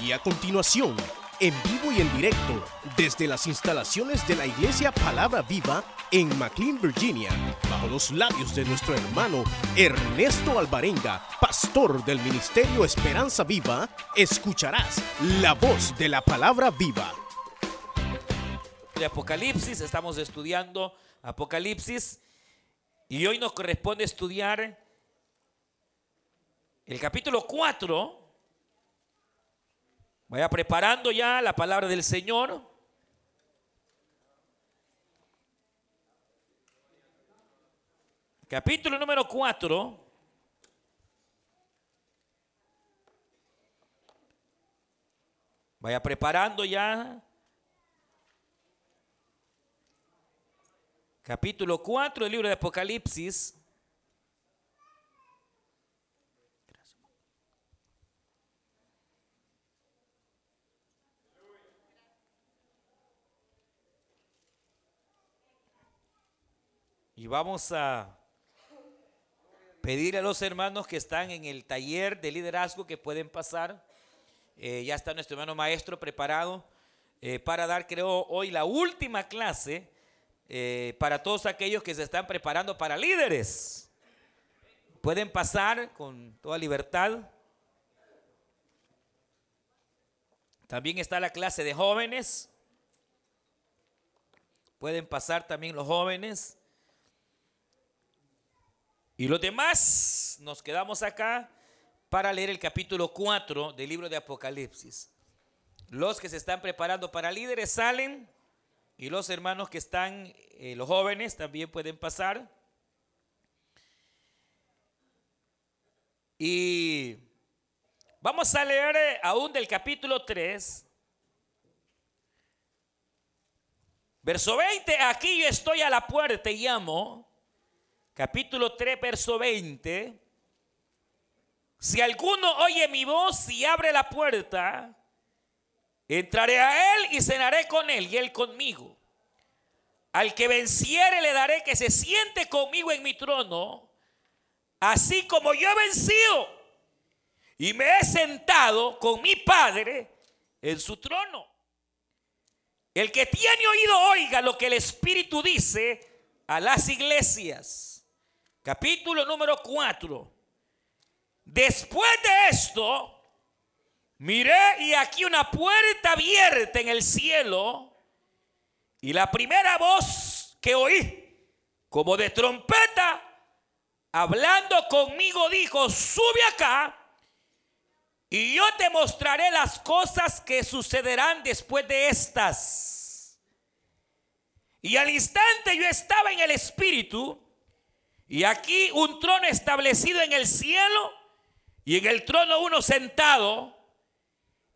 Y a continuación, en vivo y en directo, desde las instalaciones de la Iglesia Palabra Viva en McLean, Virginia, bajo los labios de nuestro hermano Ernesto Alvarenga, pastor del Ministerio Esperanza Viva, escucharás la voz de la Palabra Viva. De Apocalipsis, estamos estudiando Apocalipsis y hoy nos corresponde estudiar el capítulo 4 Vaya preparando ya la palabra del Señor. Capítulo número 4. Vaya preparando ya. Capítulo 4 del libro de Apocalipsis. Y vamos a pedir a los hermanos que están en el taller de liderazgo que pueden pasar. Eh, ya está nuestro hermano maestro preparado eh, para dar, creo, hoy la última clase eh, para todos aquellos que se están preparando para líderes. Pueden pasar con toda libertad. También está la clase de jóvenes. Pueden pasar también los jóvenes. Y los demás nos quedamos acá para leer el capítulo 4 del libro de Apocalipsis. Los que se están preparando para líderes salen y los hermanos que están, eh, los jóvenes, también pueden pasar. Y vamos a leer eh, aún del capítulo 3. Verso 20, aquí yo estoy a la puerta y llamo capítulo 3, verso 20, si alguno oye mi voz y abre la puerta, entraré a él y cenaré con él y él conmigo. Al que venciere le daré que se siente conmigo en mi trono, así como yo he vencido y me he sentado con mi Padre en su trono. El que tiene oído oiga lo que el Espíritu dice a las iglesias capítulo número 4. Después de esto, miré y aquí una puerta abierta en el cielo y la primera voz que oí, como de trompeta, hablando conmigo, dijo, sube acá y yo te mostraré las cosas que sucederán después de estas. Y al instante yo estaba en el espíritu y aquí un trono establecido en el cielo y en el trono uno sentado.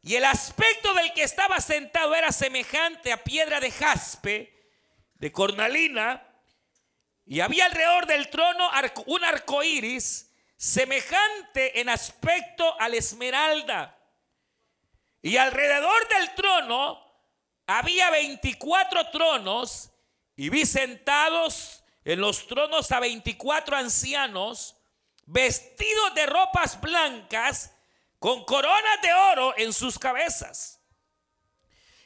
Y el aspecto del que estaba sentado era semejante a piedra de jaspe, de cornalina. Y había alrededor del trono un arco iris semejante en aspecto a la esmeralda. Y alrededor del trono había 24 tronos y vi sentados en los tronos a 24 ancianos vestidos de ropas blancas con coronas de oro en sus cabezas.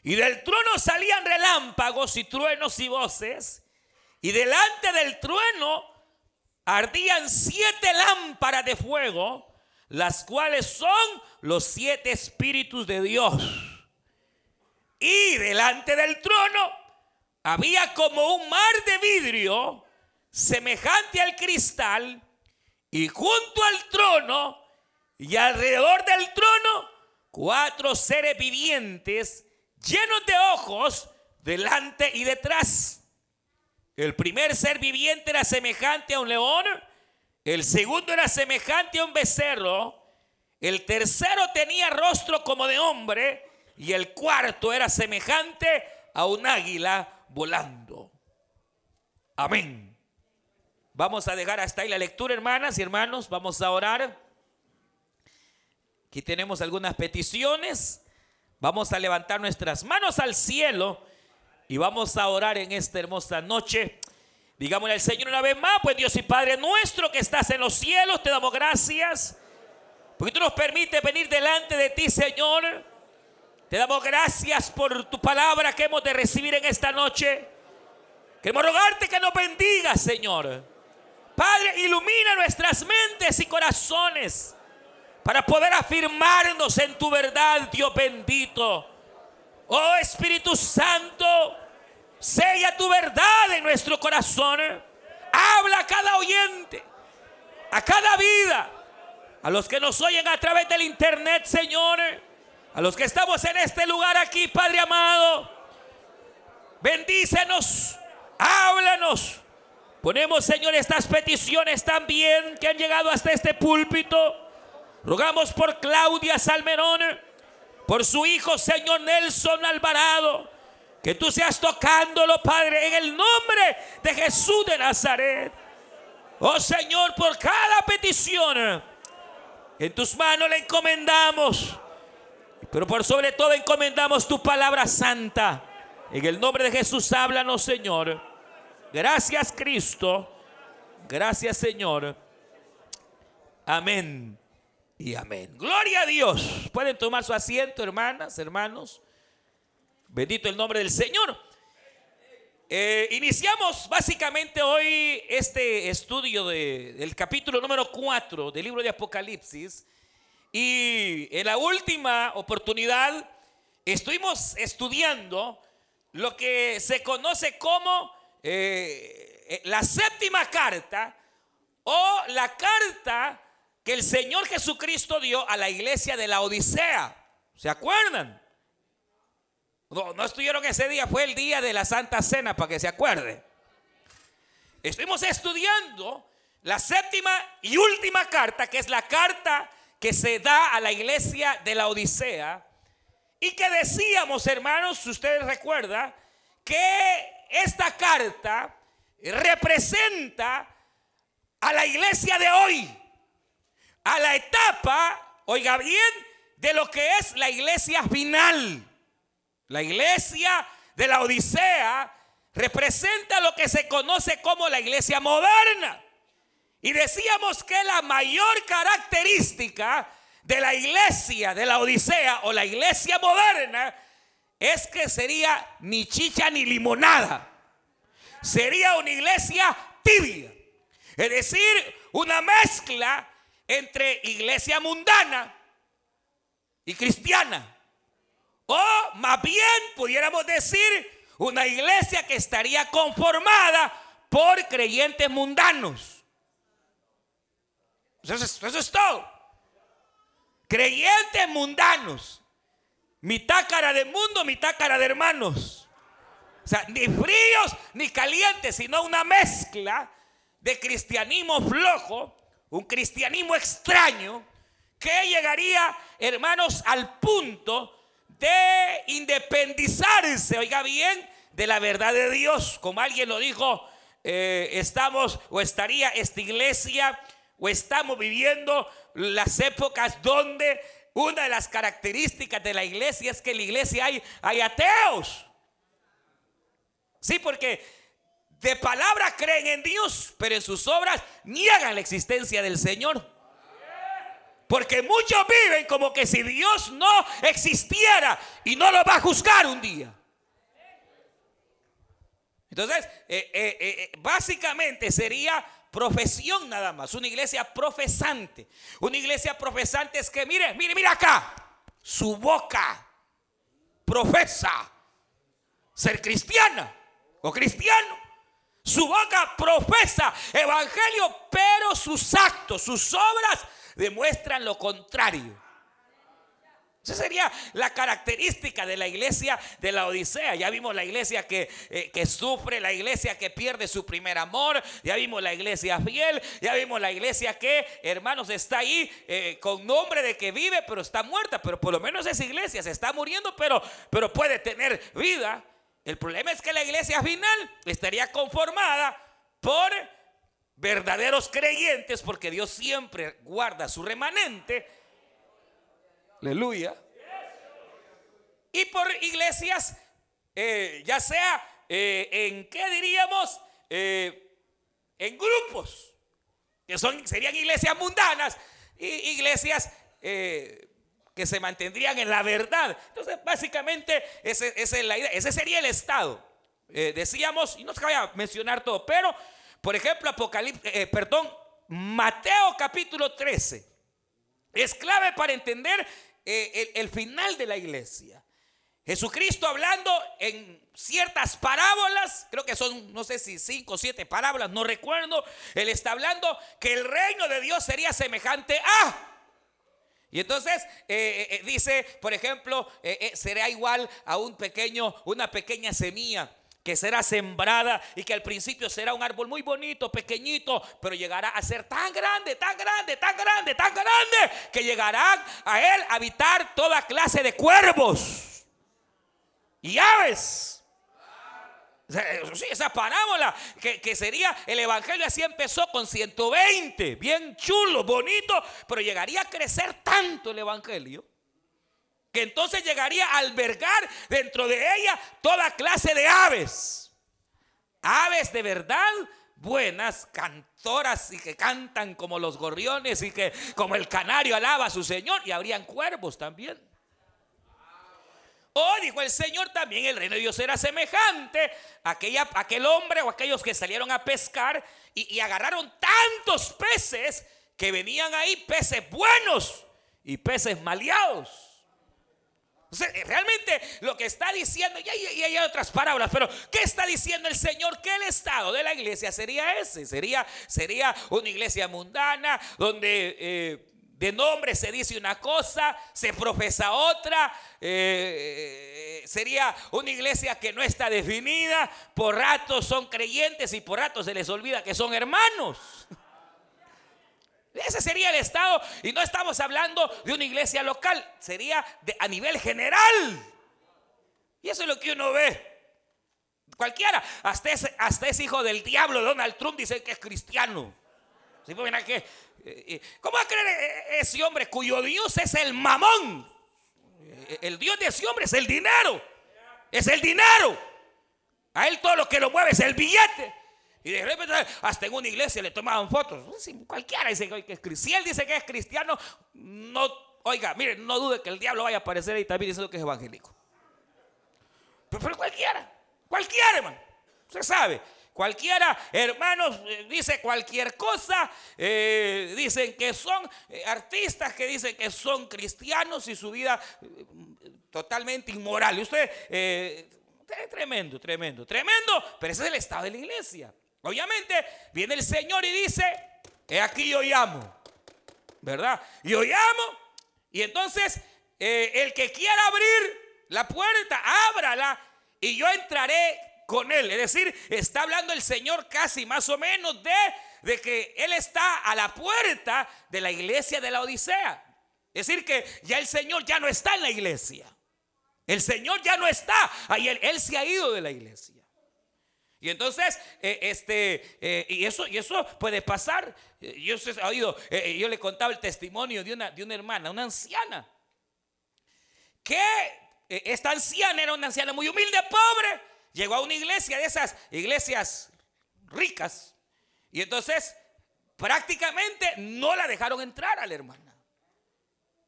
Y del trono salían relámpagos y truenos y voces. Y delante del trueno ardían siete lámparas de fuego, las cuales son los siete espíritus de Dios. Y delante del trono había como un mar de vidrio semejante al cristal, y junto al trono y alrededor del trono, cuatro seres vivientes llenos de ojos delante y detrás. El primer ser viviente era semejante a un león, el segundo era semejante a un becerro, el tercero tenía rostro como de hombre y el cuarto era semejante a un águila volando. Amén. Vamos a dejar hasta ahí la lectura, hermanas y hermanos. Vamos a orar. Aquí tenemos algunas peticiones. Vamos a levantar nuestras manos al cielo y vamos a orar en esta hermosa noche. Digámosle al Señor una vez más, pues Dios y Padre nuestro que estás en los cielos, te damos gracias. Porque tú nos permites venir delante de ti, Señor, Te damos gracias por tu palabra que hemos de recibir en esta noche. Queremos rogarte que nos bendiga, Señor. Padre, ilumina nuestras mentes y corazones para poder afirmarnos en tu verdad, Dios bendito. Oh Espíritu Santo, sella tu verdad en nuestro corazón. Habla a cada oyente, a cada vida, a los que nos oyen a través del internet, Señor, a los que estamos en este lugar aquí, Padre amado. Bendícenos, háblanos. Ponemos, Señor, estas peticiones también que han llegado hasta este púlpito. Rogamos por Claudia Salmerón, por su hijo, Señor Nelson Alvarado. Que tú seas tocándolo, Padre, en el nombre de Jesús de Nazaret. Oh Señor, por cada petición, en tus manos le encomendamos. Pero por sobre todo encomendamos tu palabra santa. En el nombre de Jesús, háblanos, Señor. Gracias, Cristo. Gracias, Señor. Amén y amén. Gloria a Dios. Pueden tomar su asiento, hermanas, hermanos. Bendito el nombre del Señor. Eh, iniciamos básicamente hoy este estudio del capítulo número 4 del libro de Apocalipsis. Y en la última oportunidad estuvimos estudiando lo que se conoce como eh, eh, la séptima carta o la carta que el Señor Jesucristo dio a la iglesia de la Odisea. ¿Se acuerdan? No, no estuvieron ese día, fue el día de la Santa Cena, para que se acuerde. Estuvimos estudiando la séptima y última carta, que es la carta que se da a la iglesia de la Odisea. Y que decíamos, hermanos, si ustedes recuerdan, que esta carta representa a la iglesia de hoy a la etapa, oiga bien, de lo que es la iglesia final. La iglesia de la Odisea representa lo que se conoce como la iglesia moderna. Y decíamos que la mayor característica de la iglesia de la Odisea o la iglesia moderna es que sería ni chicha ni limonada. Sería una iglesia tibia. Es decir, una mezcla entre iglesia mundana y cristiana. O más bien pudiéramos decir una iglesia que estaría conformada por creyentes mundanos. Eso es, todo. Creyentes mundanos. Mitad cara de mundo, mitad cara de hermanos. O sea, ni fríos ni calientes, sino una mezcla de cristianismo flojo un cristianismo extraño que llegaría, hermanos, al punto de independizarse, oiga bien, de la verdad de Dios. Como alguien lo dijo, eh, estamos o estaría esta iglesia o estamos viviendo las épocas donde una de las características de la iglesia es que en la iglesia hay, ateos. Sí, porque de palabra creen en Dios, pero en sus obras niegan la existencia del Señor. Porque muchos viven como que si Dios no existiera y no lo va a juzgar un día. Entonces, eh, eh, eh, básicamente sería profesión nada más, una iglesia profesante. Una iglesia profesante es que, mire, mire, mire acá, su boca profesa ser cristiana o cristiano. Su boca profesa evangelio, pero sus actos, sus obras demuestran lo contrario. Esa sería la característica de la iglesia de la Odisea. Ya vimos la iglesia que, eh, que, sufre, la iglesia que pierde su primer amor, ya vimos la iglesia fiel, ya vimos la iglesia que, hermanos, está ahí eh, con nombre de que vive, pero está muerta. Pero por lo menos esa iglesia se está muriendo, pero, pero puede tener vida. El problema es que la iglesia final estaría conformada por verdaderos creyentes, porque Dios siempre guarda su remanente. Aleluya. Y por iglesias, eh, ya sea eh, en qué diríamos, eh, en grupos, que son, serían iglesias mundanas y iglesias que se mantendrían en la verdad. Entonces, básicamente, ese, es la idea. Ese sería el estado. Decíamos, y no se voy a mencionar todo, pero, por ejemplo, Apocalipsis, perdón, Mateo capítulo 13 es clave para entender eh, el, final de la iglesia. Jesucristo hablando en ciertas parábolas, creo que son, no sé si cinco o siete parábolas, no recuerdo, él está hablando que el reino de Dios sería semejante a... Y entonces eh, dice, por ejemplo, será igual a un pequeño, una pequeña semilla que será sembrada y que al principio será un árbol muy bonito, pequeñito, pero llegará a ser tan grande, tan grande, tan grande, tan grande, que llegarán a él a habitar toda clase de cuervos y aves. Sí, esa parábola que, que, sería el evangelio así empezó con 120, bien chulo, bonito, pero llegaría a crecer tanto el evangelio que entonces llegaría a albergar dentro de ella toda clase de aves. Aves de verdad buenas, cantoras y que cantan como los gorriones y que como el canario alaba a su Señor y habrían cuervos también. Oh, dijo el Señor, también el reino de Dios era semejante a aquella, aquel hombre o aquellos que salieron a pescar y, y agarraron tantos peces que venían ahí, peces buenos y peces maleados. Realmente lo que está diciendo, y hay, otras palabras, pero ¿qué está diciendo el Señor? Que el estado de la iglesia sería ese, sería, sería una iglesia mundana donde... Eh, de nombre se dice una cosa, se profesa otra, eh, sería una iglesia que no está definida, por ratos son creyentes y por ratos se les olvida que son hermanos. Ese sería el estado. Y no estamos hablando de una iglesia local, sería a nivel general. Y eso es lo que uno ve. Cualquiera, hasta ese, hasta ese hijo del diablo, Donald Trump, dice que es cristiano. Eh, eh, ¿Cómo va a creer e, e, ese hombre cuyo Dios es el mamón? Eh, el Dios de ese hombre es el dinero. Es el dinero. A él todo lo que lo mueve es el billete. Y de repente hasta en una iglesia le tomaban fotos. Cualquiera dice que es cristiano. Si él dice que es cristiano, no, oiga, mire, no dude que el diablo vaya a aparecer ahí también diciendo que es evangélico. Pero, cualquiera, cualquiera, hermano. Usted sabe. Cualquiera, hermanos, eh, dice cualquier cosa. Eh, dicen que son eh, artistas que dicen que son cristianos y su vida totalmente inmoral. Y usted, tremendo, tremendo, tremendo. Pero ese es el estado de la iglesia. Obviamente viene el Señor y dice, he aquí yo llamo, ¿verdad? Yo llamo y entonces eh, el que quiera abrir la puerta, ábrala y yo entraré con él. Es decir, está hablando el Señor casi más o menos de, de que Él está a la puerta de la iglesia de la Odisea. Es decir, que ya el Señor ya no está en la iglesia. El Señor ya no está. Ahí él se ha ido de la iglesia. Y entonces, eh, este, eh, y, eso, y eso puede pasar. Eh, yo, he oído, yo le contaba el testimonio de una, de una hermana, una anciana, que esta anciana era una anciana muy humilde, pobre, llegó a una iglesia de esas iglesias ricas, y entonces prácticamente no la dejaron entrar a la hermana.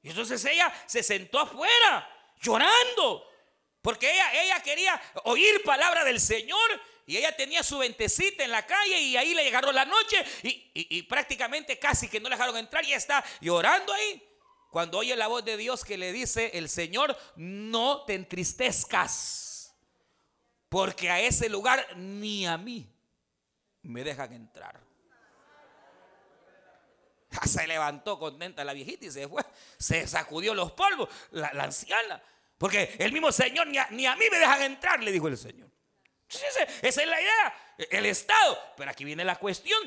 Y entonces ella se sentó afuera, llorando, porque ella, ella quería oír palabra del Señor y ella tenía su ventecita en la calle y ahí le llegaron la noche y, prácticamente casi que no le dejaron entrar y está llorando ahí. Cuando oye la voz de Dios que le dice el Señor, no te entristezcas, porque a ese lugar ni a mí me dejan entrar. Se levantó contenta la viejita y se fue, se sacudió los polvos, la, anciana, porque el mismo Señor ni ni a mí me dejan entrar, le dijo el Señor. Esa es la idea, el Estado. Pero aquí viene la cuestión,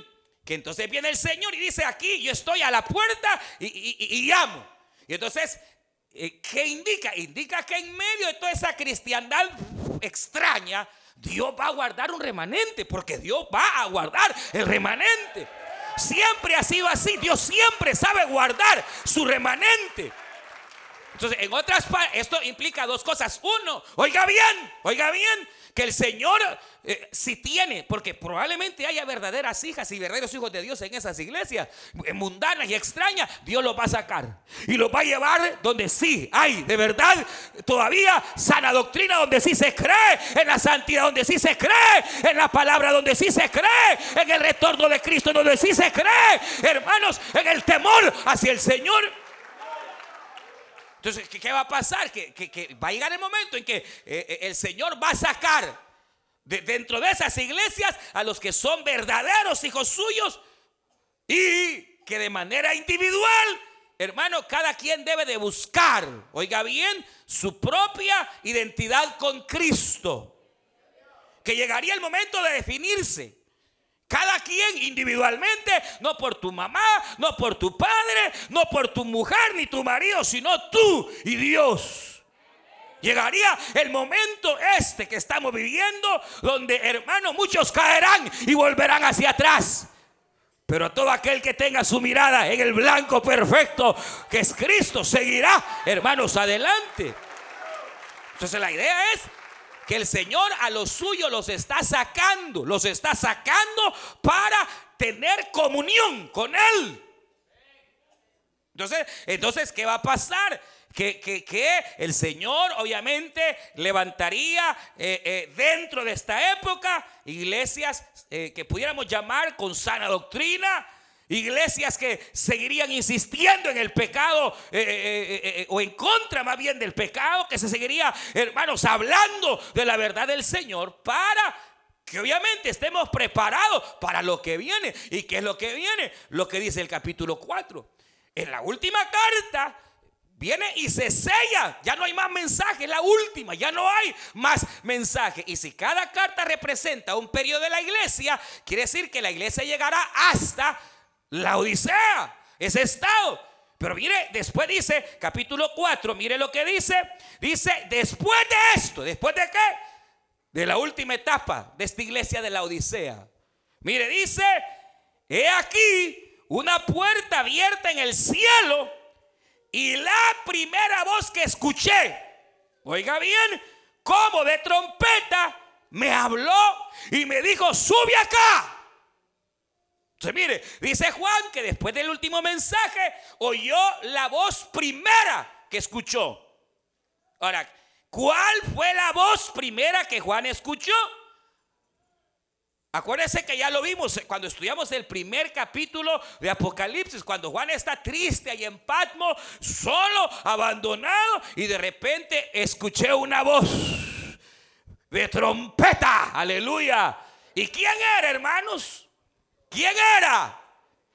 que entonces viene el Señor y dice, aquí yo estoy a la puerta y, llamo. Y entonces, eh, ¿qué indica? Indica que en medio de toda esa cristiandad extraña, Dios va a guardar un remanente, porque Dios va a guardar el remanente. Siempre ha sido así, Dios siempre sabe guardar su remanente. Entonces, en otras partes, esto implica dos cosas. Uno, oiga bien, oiga bien, que el Señor eh, si tiene, porque probablemente haya verdaderas hijas y verdaderos hijos de Dios en esas iglesias eh, mundanas y extrañas, Dios los va a sacar y los va a llevar donde sí hay de verdad todavía sana doctrina, donde sí se cree, en la santidad donde sí se cree, en la palabra donde sí se cree, en el retorno de Cristo donde sí se cree, hermanos, en el temor hacia el Señor. Entonces, ¿qué, va a pasar? Que, va a llegar el momento en que eh, el Señor va a sacar dentro de esas iglesias a los que son verdaderos hijos suyos y que de manera individual, hermano, cada quien debe de buscar, oiga bien, su propia identidad con Cristo. Que llegaría el momento de definirse. Cada quien individualmente, no por tu mamá, no por tu padre, no por tu mujer ni tu marido, sino tú y Dios. Llegaría el momento este que estamos viviendo, donde hermanos muchos caerán y volverán hacia atrás. Pero todo aquel que tenga su mirada en el blanco perfecto, que es Cristo, seguirá, hermanos, adelante. Entonces la idea es que el Señor a los suyos los está sacando, los está sacando para tener comunión con Él. Entonces, entonces, ¿qué va a pasar? que, el Señor obviamente levantaría eh, eh, dentro de esta época iglesias eh, que pudiéramos llamar con sana doctrina, iglesias que seguirían insistiendo en el pecado o en contra más bien del pecado, que se seguiría, hermanos, hablando de la verdad del Señor para que obviamente estemos preparados para lo que viene. ¿Y qué es lo que viene? Lo que dice el capítulo 4. En la última carta Viene y se sella. Ya no hay más mensaje. La última. Ya no hay más mensaje. Y si cada carta representa un periodo de la iglesia, quiere decir que la iglesia llegará hasta la Odisea. Ese estado. Pero mire, después dice, capítulo 4, mire lo que dice. Dice, después de esto, después de qué? De la última etapa de esta iglesia de la Odisea. Mire, dice, he aquí una puerta abierta en el cielo y la primera voz que escuché, oiga bien, como de trompeta, me habló y me dijo, sube acá. Entonces mire, dice Juan que después del último mensaje oyó la voz primera que escuchó. Ahora, ¿cuál fue la voz primera que Juan escuchó? Acuérdense que ya lo vimos cuando estudiamos el primer capítulo de Apocalipsis, cuando Juan está triste ahí en Patmo, solo, abandonado, y de repente escuché una voz de trompeta, aleluya. ¿Y quién era, hermanos? ¿Quién era?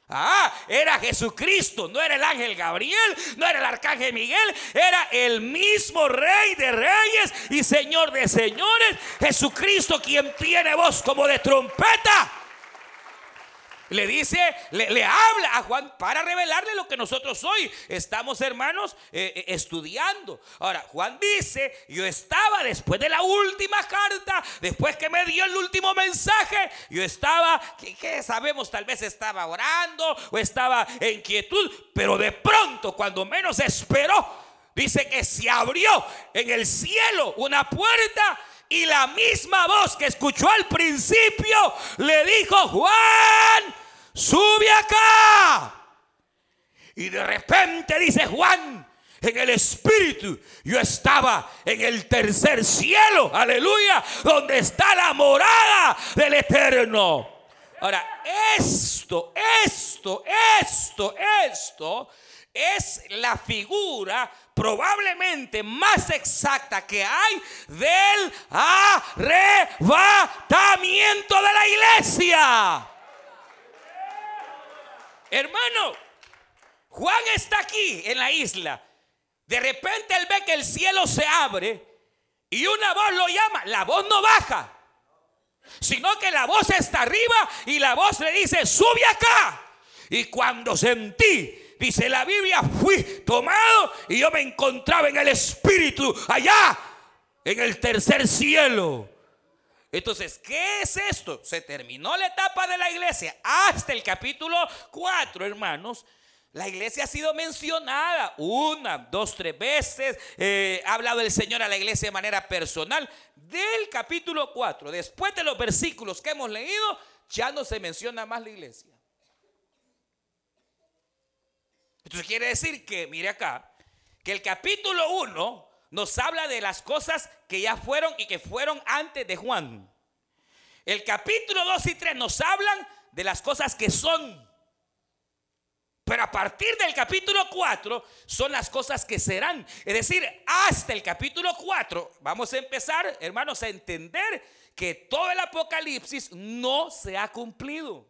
Ah, era Jesucristo, no era el ángel Gabriel, no era el arcángel Miguel, era el mismo rey de reyes y señor de señores, Jesucristo quien tiene voz como de trompeta. Le dice, le, habla a Juan para revelarle lo que nosotros hoy estamos, hermanos, eh, eh, estudiando. Ahora, Juan dice, yo estaba después de la última carta, después que me dio el último mensaje, yo estaba, ¿qué, sabemos? Tal vez estaba orando o estaba en quietud, pero de pronto, cuando menos esperó, dice que se abrió en el cielo una puerta y la misma voz que escuchó al principio le dijo, Juan, sube acá. Y de repente dice Juan, en el espíritu, yo estaba en el tercer cielo, aleluya, donde está la morada del eterno. Ahora, esto, esto, esto, esto es la figura probablemente más exacta que hay del arrebatamiento de la iglesia. Hermano, Juan está aquí en la isla. De repente él ve que el cielo se abre y una voz lo llama. La voz no baja, sino que la voz está arriba y la voz le dice, sube acá. Y cuando sentí dice la Biblia, fui tomado y yo me encontraba en el Espíritu allá, en el tercer cielo. Entonces, ¿qué es esto? Se terminó la etapa de la iglesia hasta el capítulo 4, hermanos. La iglesia ha sido mencionada una, dos, tres veces. Eh, ha hablado el Señor a la iglesia de manera personal. Del capítulo 4, después de los versículos que hemos leído, ya no se menciona más la iglesia. Entonces quiere decir que, mire acá, que el capítulo 1 nos habla de las cosas que ya fueron y que fueron antes de Juan. El capítulo 2 y 3 nos hablan de las cosas que son. Pero a partir del capítulo 4 son las cosas que serán. Es decir, hasta el capítulo 4 vamos a empezar, hermanos, a entender que todo el Apocalipsis no se ha cumplido.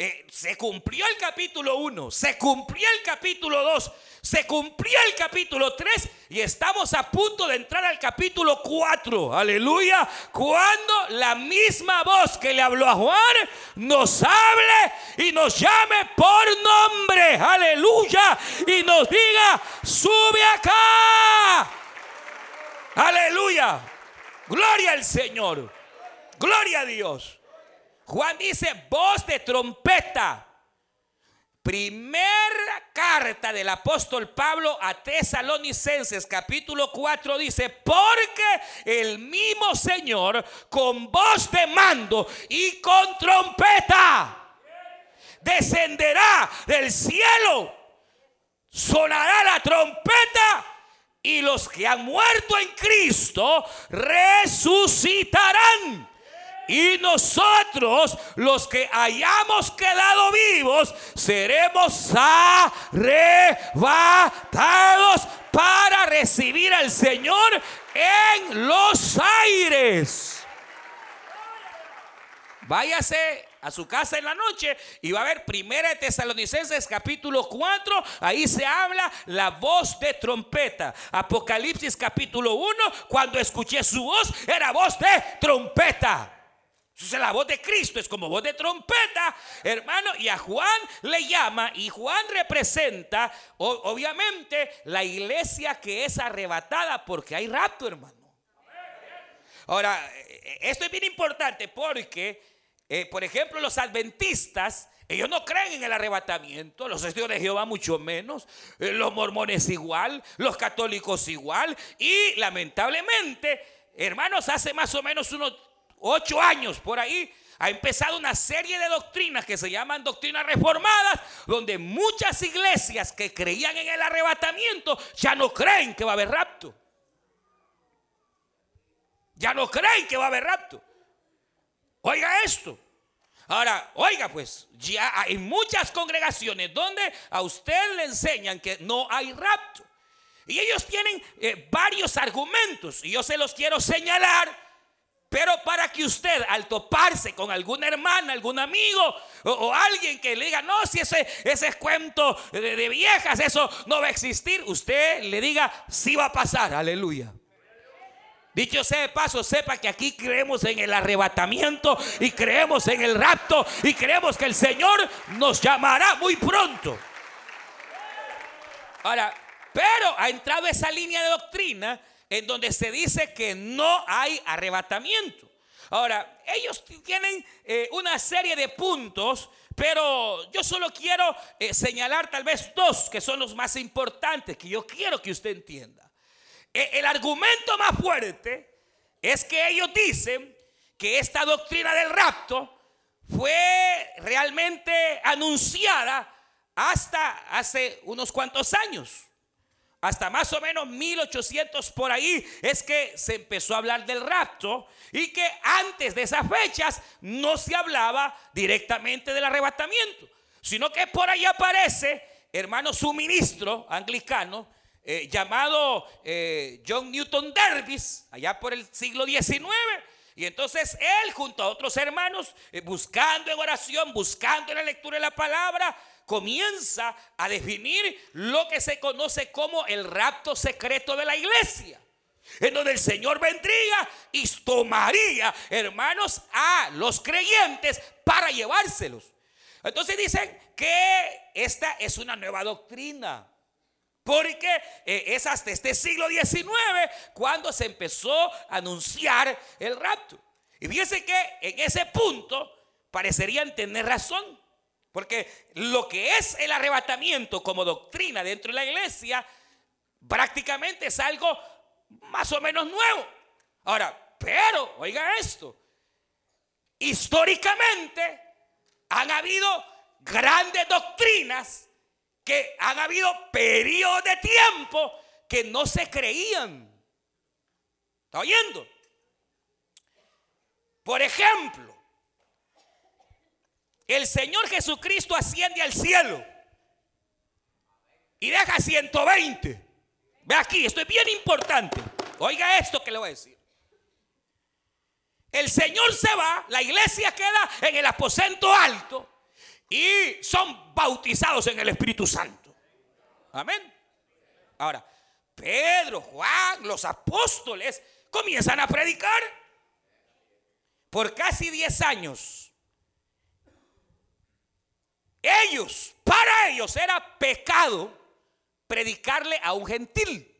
Eh, se cumplió el capítulo 1, se cumplió el capítulo 2, se cumplió el capítulo 3 y estamos a punto de entrar al capítulo 4. Aleluya. Cuando la misma voz que le habló a Juan nos hable y nos llame por nombre. Aleluya. Y nos diga, sube acá. Aleluya. Gloria al Señor. Gloria a Dios. Juan dice voz de trompeta. Primera carta del apóstol Pablo a Tesalonicenses capítulo 4 dice, porque el mismo Señor con voz de mando y con trompeta descenderá del cielo, sonará la trompeta y los que han muerto en Cristo resucitarán. Y nosotros, los que hayamos quedado vivos, seremos arrebatados para recibir al Señor en los aires. Váyase a su casa en la noche y va a ver Primera de Tesalonicenses capítulo 4, ahí se habla la voz de trompeta. Apocalipsis capítulo 1, cuando escuché su voz, era voz de trompeta. Entonces la voz de Cristo es como voz de trompeta, hermano, y a Juan le llama y Juan representa obviamente la iglesia que es arrebatada porque hay rapto, hermano. Ahora, eh, esto es bien importante porque, eh, por ejemplo, los adventistas, ellos no creen en el arrebatamiento, los estudios de Jehová mucho menos, eh, los mormones igual, los católicos igual, y lamentablemente, hermanos, hace más o menos unos ocho años por ahí, ha empezado una serie de doctrinas que se llaman doctrinas reformadas, donde muchas iglesias que creían en el arrebatamiento ya no creen que va a haber rapto. Ya no creen que va a haber rapto. Oiga esto. Ahora, oiga pues, ya hay muchas congregaciones donde a usted le enseñan que no hay rapto. Y ellos tienen eh, varios argumentos y yo se los quiero señalar pero para que usted al toparse con alguna hermana, algún amigo o, alguien que le diga, no, si ese, ese es cuento de, de, viejas, eso no va a existir, usted le diga, sí va a pasar, aleluya. Dicho sea de paso, sepa que aquí creemos en el arrebatamiento y creemos en el rapto y creemos que el Señor nos llamará muy pronto. Ahora, pero ha entrado esa línea de doctrina en donde se dice que no hay arrebatamiento. Ahora, ellos tienen eh, una serie de puntos, pero yo solo quiero eh, señalar tal vez dos que son los más importantes, que yo quiero que usted entienda. E, el argumento más fuerte es que ellos dicen que esta doctrina del rapto fue realmente anunciada hasta hace unos cuantos años hasta más o menos 1800 por ahí es que se empezó a hablar del rapto y que antes de esas fechas no se hablaba directamente del arrebatamiento, sino que por ahí aparece, hermano, su ministro anglicano eh, llamado eh, John Newton Davis, allá por el siglo XIX. Y entonces él junto a otros hermanos, eh, buscando en oración, buscando en la lectura de la palabra, comienza a definir lo que se conoce como el rapto secreto de la iglesia. En donde el Señor vendría y tomaría, hermanos, a los creyentes para llevárselos. Entonces dicen que esta es una nueva doctrina. Porque eh, es hasta este siglo XIX cuando se empezó a anunciar el rapto. Y fíjense que en ese punto parecerían tener razón. Porque lo que es el arrebatamiento como doctrina dentro de la iglesia, prácticamente es algo más o menos nuevo. Ahora, pero, oiga esto, históricamente han habido grandes doctrinas que han habido periodos de tiempo que no se creían. ¿Está oyendo? Por ejemplo, el Señor Jesucristo asciende al cielo y deja 120. Ve aquí, esto es bien importante. Oiga esto que le voy a decir. El Señor se va, la iglesia queda en el aposento alto y son bautizados en el Espíritu Santo. Amén. Ahora, Pedro, Juan, los apóstoles comienzan a predicar por casi 10 años. Ellos, para ellos era pecado predicarle a un gentil.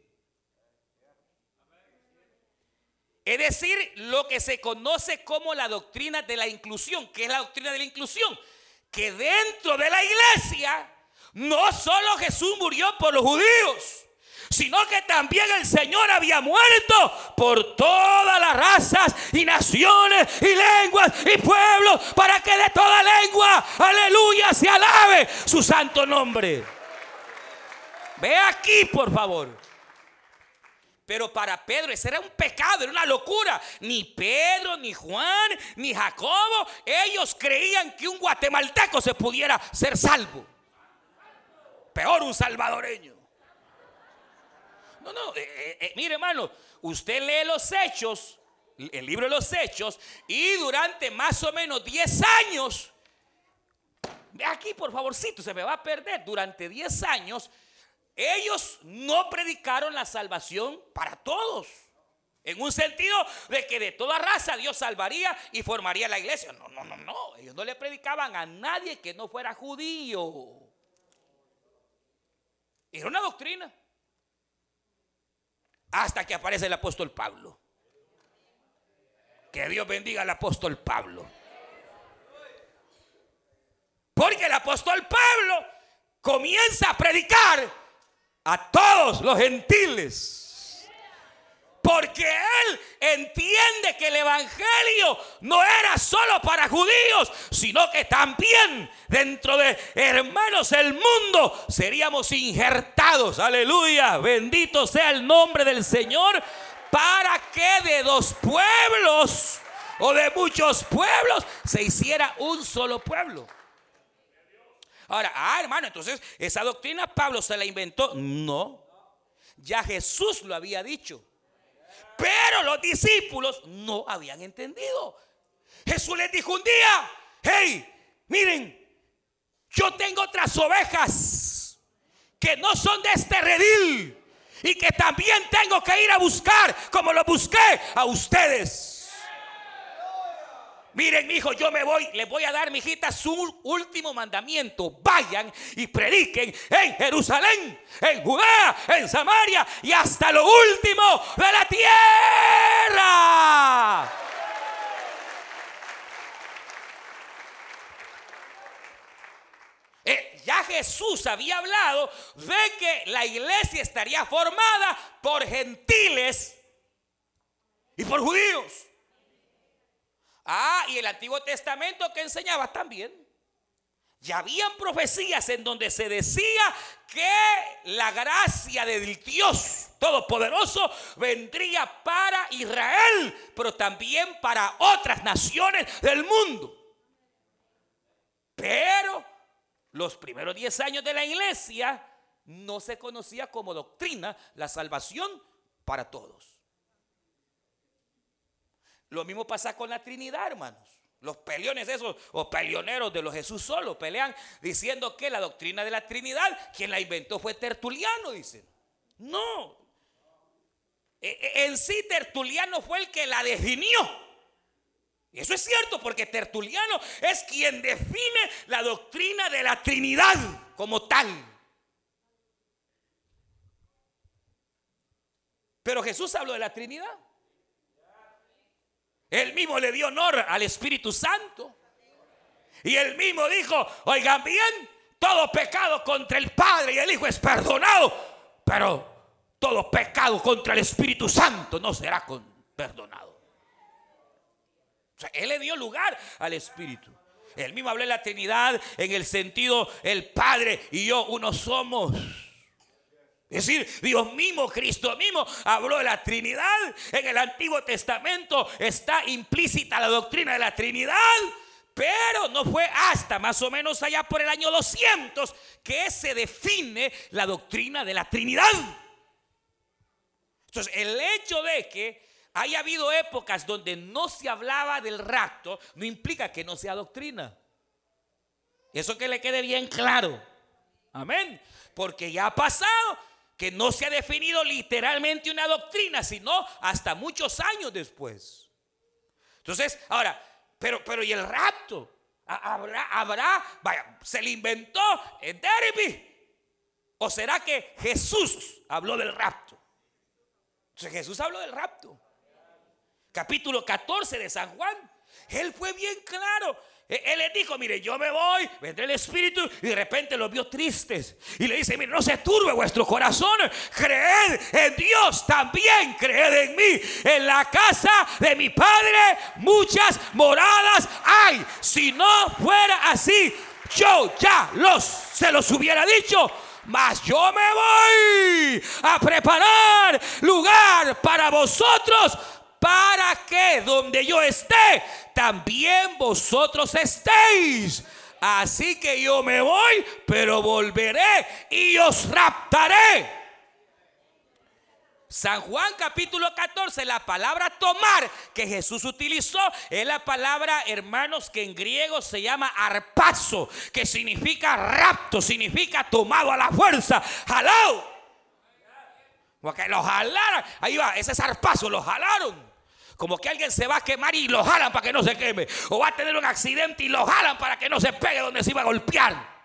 Es decir, lo que se conoce como la doctrina de la inclusión. ¿Qué es la doctrina de la inclusión? Que dentro de la iglesia no solo Jesús murió por los judíos, sino que también el Señor había muerto por todas las razas y naciones y lenguas y pueblos para que de toda lengua, aleluya, se alabe su santo nombre. Ve aquí, por favor. Pero para Pedro ese era un pecado, era una locura. Ni Pedro, ni Juan, ni Jacobo, ellos creían que un guatemalteco se pudiera ser salvo. Peor un salvadoreño. No, no, eh, eh, eh, mire hermano, usted lee los hechos, el libro de los hechos, y durante más o menos 10 años, aquí por favorcito, se me va a perder, durante 10 años, ellos no predicaron la salvación para todos. En un sentido de que de toda raza Dios salvaría y formaría la iglesia. No, no, no, no. Ellos no le predicaban a nadie que no fuera judío. Era una doctrina. Hasta que aparece el apóstol Pablo. Que Dios bendiga al apóstol Pablo. Porque el apóstol Pablo comienza a predicar a todos los gentiles. Porque él entiende que el Evangelio no era solo para judíos, sino que también dentro de hermanos el mundo seríamos injertados. Aleluya, bendito sea el nombre del Señor, para que de dos pueblos o de muchos pueblos se hiciera un solo pueblo. Ahora, ah, hermano, entonces esa doctrina Pablo se la inventó. No, ya Jesús lo había dicho. Pero los discípulos no habían entendido. Jesús les dijo un día, hey, miren, yo tengo otras ovejas que no son de este redil y que también tengo que ir a buscar como lo busqué a ustedes. Miren, mi hijo, yo me voy, les voy a dar, mi su último mandamiento. Vayan y prediquen en Jerusalén, en Judea, en Samaria y hasta lo último de la tierra. Eh, ya Jesús había hablado de que la iglesia estaría formada por gentiles y por judíos. Ah, y el Antiguo Testamento que enseñaba también. Ya habían profecías en donde se decía que la gracia del Dios Todopoderoso vendría para Israel, pero también para otras naciones del mundo. Pero los primeros 10 años de la iglesia no se conocía como doctrina la salvación para todos. Lo mismo pasa con la Trinidad, hermanos. Los peleones esos o peleoneros de los Jesús solo pelean diciendo que la doctrina de la Trinidad, quien la inventó fue Tertuliano, dicen. No. E, e, en sí Tertuliano fue el que la definió. Y eso es cierto porque Tertuliano es quien define la doctrina de la Trinidad como tal. Pero Jesús habló de la Trinidad. Él mismo le dio honor al Espíritu Santo. Y él mismo dijo, oigan bien, todo pecado contra el Padre y el Hijo es perdonado, pero todo pecado contra el Espíritu Santo no será perdonado. O sea, él le dio lugar al Espíritu. Él mismo habló de la Trinidad en el sentido, el Padre y yo uno somos. Es decir, Dios mismo, Cristo mismo habló de la Trinidad. En el Antiguo Testamento está implícita la doctrina de la Trinidad. Pero no fue hasta más o menos allá por el año 200 que se define la doctrina de la Trinidad. Entonces, el hecho de que haya habido épocas donde no se hablaba del rapto no implica que no sea doctrina. Eso que le quede bien claro. Amén. Porque ya ha pasado que no se ha definido literalmente una doctrina, sino hasta muchos años después. Entonces, ahora, pero, pero ¿y el rapto? ¿Habrá, habrá, vaya, se le inventó en Derby? ¿O será que Jesús habló del rapto? Entonces Jesús habló del rapto. Capítulo 14 de San Juan. Él fue bien claro. Él les dijo, mire, yo me voy, vendré el Espíritu y de repente los vio tristes. Y le dice, mire, no se turbe vuestro corazón, creed en Dios, también creed en mí. En la casa de mi Padre muchas moradas hay. Si no fuera así, yo ya los, se los hubiera dicho. Mas yo me voy a preparar lugar para vosotros para que donde yo esté, también vosotros estéis. Así que yo me voy, pero volveré y os raptaré. San Juan capítulo 14, la palabra tomar que Jesús utilizó es la palabra, hermanos, que en griego se llama arpazo, que significa rapto, significa tomado a la fuerza, jalado. Porque lo jalaron, ahí va, ese es arpazo, lo jalaron. Como que alguien se va a quemar y lo jalan para que no se queme. O va a tener un accidente y lo jalan para que no se pegue donde se iba a golpear.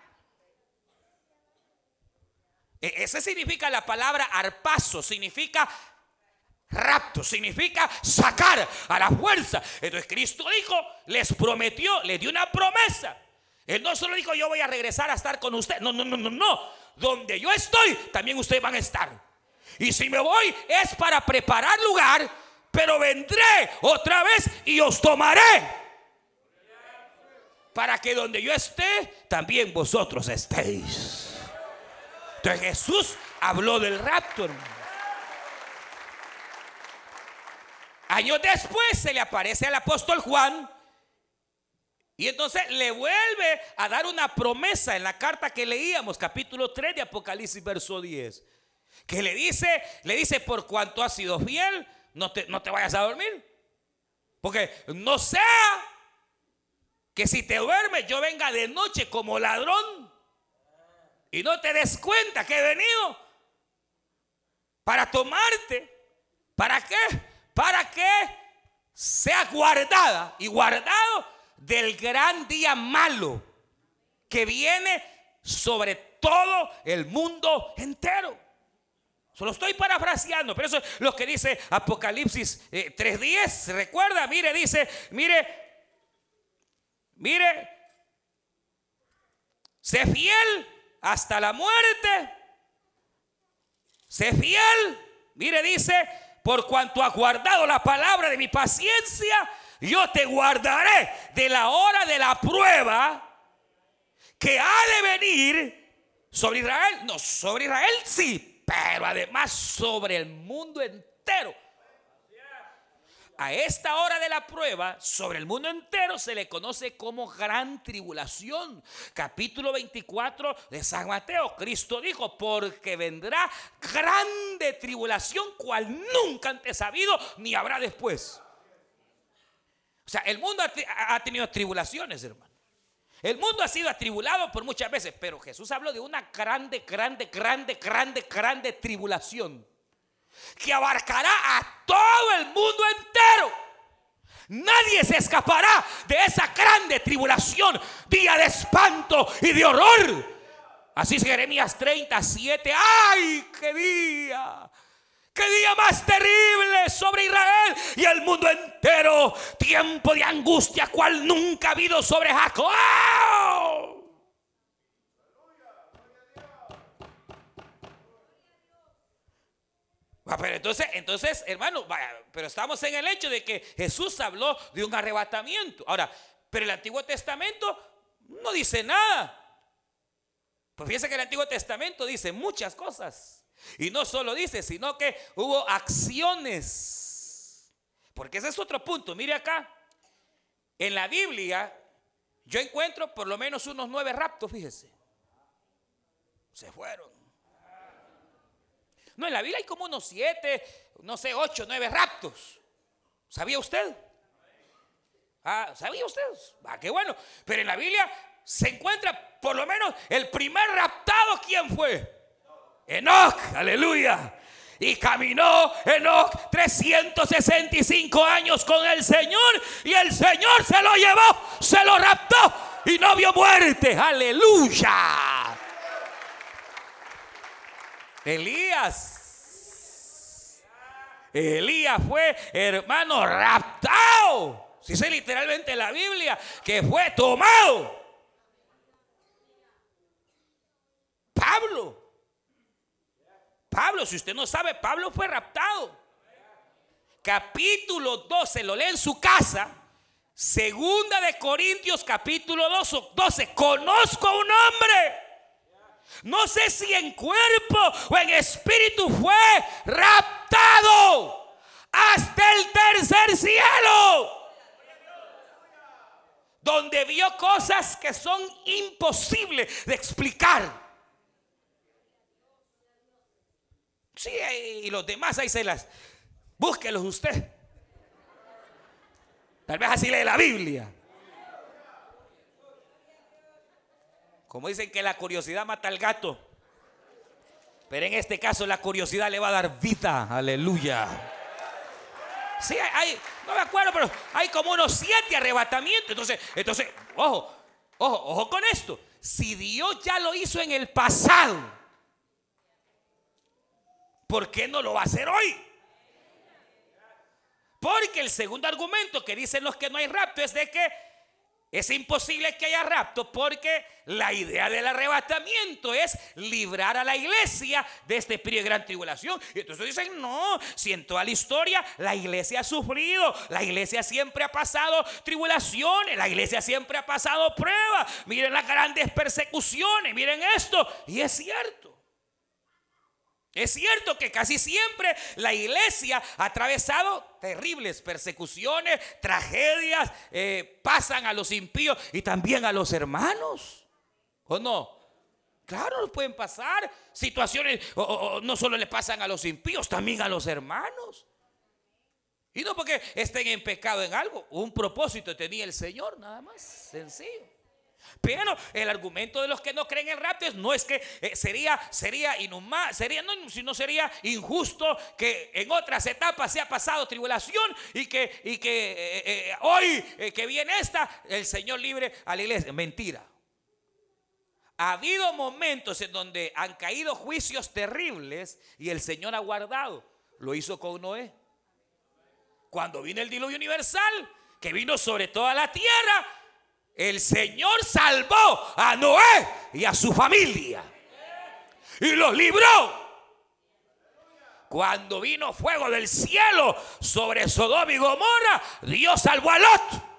E, ese significa la palabra arpazo, significa rapto, significa sacar a la fuerza. Entonces Cristo dijo, les prometió, les dio una promesa. Él no solo dijo, yo voy a regresar a estar con usted. No, no, no, no, no. Donde yo estoy, también ustedes van a estar. Y si me voy es para preparar lugar pero vendré otra vez y os tomaré. Para que donde yo esté, también vosotros estéis. Entonces Jesús habló del rapto, Años después se le aparece al apóstol Juan y entonces le vuelve a dar una promesa en la carta que leíamos, capítulo 3 de Apocalipsis, verso 10. Que le dice, le dice, por cuanto ha sido fiel, no te, no te vayas a dormir. Porque no sea que si te duermes yo venga de noche como ladrón y no te des cuenta que he venido para tomarte. ¿Para qué? Para que sea guardada y guardado del gran día malo que viene sobre todo el mundo entero. Solo estoy parafraseando, pero eso es lo que dice Apocalipsis 3.10. Eh, Recuerda, mire, dice, mire, mire, sé fiel hasta la muerte. Sé fiel. Mire, dice, por cuanto ha guardado la palabra de mi paciencia, yo te guardaré de la hora de la prueba que ha de venir sobre Israel. No, sobre Israel sí, pero además sobre el mundo entero. A esta hora de la prueba, sobre el mundo entero se le conoce como gran tribulación. Capítulo 24 de San Mateo. Cristo dijo, porque vendrá grande tribulación cual nunca antes ha habido ni habrá después. O sea, el mundo ha, tenido tribulaciones, hermano. El mundo ha sido atribulado por muchas veces, pero Jesús habló de una grande, grande, grande, grande, grande tribulación que abarcará a todo el mundo entero. Nadie se escapará de esa grande tribulación, día de espanto y de horror. Así es Jeremías 37. ¡Ay, qué día! Qué día más terrible sobre Israel y el mundo entero. Tiempo de angustia cual nunca ha habido sobre Jacob. Ah, pero entonces, entonces, hermano, pero estamos en el hecho de que Jesús habló de un arrebatamiento. Ahora, pero el Antiguo Testamento no dice nada. Pues fíjense que el Antiguo Testamento dice muchas cosas. Y no solo dice, sino que hubo acciones. Porque ese es otro punto. Mire acá. En la Biblia yo encuentro por lo menos unos nueve raptos, fíjese. Se fueron. No, en la Biblia hay como unos siete, no sé, ocho, nueve raptos. ¿Sabía usted? Ah, ¿sabía usted? Ah, qué bueno. Pero en la Biblia se encuentra por lo menos el primer raptado, ¿quién fue? Enoch, aleluya. Y caminó Enoch 365 años con el Señor y el Señor se lo llevó, se lo raptó y no vio muerte, aleluya. Elías. Elías fue, hermano, raptado. Si dice literalmente la Biblia, que fue tomado. Pablo. Pablo, si usted no sabe, Pablo fue raptado. Capítulo 12, lo lee en su casa. Segunda de Corintios, capítulo 12. Conozco a un hombre no sé si en cuerpo o en espíritu fue raptado hasta el tercer cielo. Donde vio cosas que son imposibles de explicar. Sí, y los demás ahí se las. Búsquelos usted. Tal vez así lee la Biblia. Como dicen que la curiosidad mata al gato. Pero en este caso la curiosidad le va a dar vida. Aleluya. Sí, hay, no me acuerdo, pero hay como unos siete arrebatamientos. Entonces, entonces, ojo, ojo, ojo con esto. Si Dios ya lo hizo en el pasado, ¿por qué no lo va a hacer hoy? Porque el segundo argumento que dicen los que no hay rapto es de que es imposible que haya rapto porque la idea del arrebatamiento es librar a la iglesia de este periodo de gran tribulación. Y entonces dicen, no, si en toda la historia la iglesia ha sufrido, la iglesia siempre ha pasado tribulaciones, la iglesia siempre ha pasado pruebas. Miren las grandes persecuciones, miren esto. Y es cierto. Es cierto que casi siempre la iglesia ha atravesado terribles persecuciones, tragedias, eh, pasan a los impíos y también a los hermanos. ¿O no? Claro, pueden pasar situaciones, no solo le pasan a los impíos, también a los hermanos. Y no porque estén en pecado en algo, un propósito tenía el Señor, nada más, sencillo. Pero el argumento de los que no creen en rapto no es que eh, sería, sería sería, no, sería injusto que en otras etapas se ha pasado tribulación y que, y que eh, eh, hoy que viene esta, el Señor libre a la iglesia. Mentira. Ha habido momentos en donde han caído juicios terribles y el Señor ha guardado. Lo hizo con Noé. Cuando vino el diluvio universal, que vino sobre toda la tierra, el Señor salvó a Noé y a su familia. Y los libró. Cuando vino fuego del cielo sobre Sodoma y Gomorra, Dios salvó a Lot.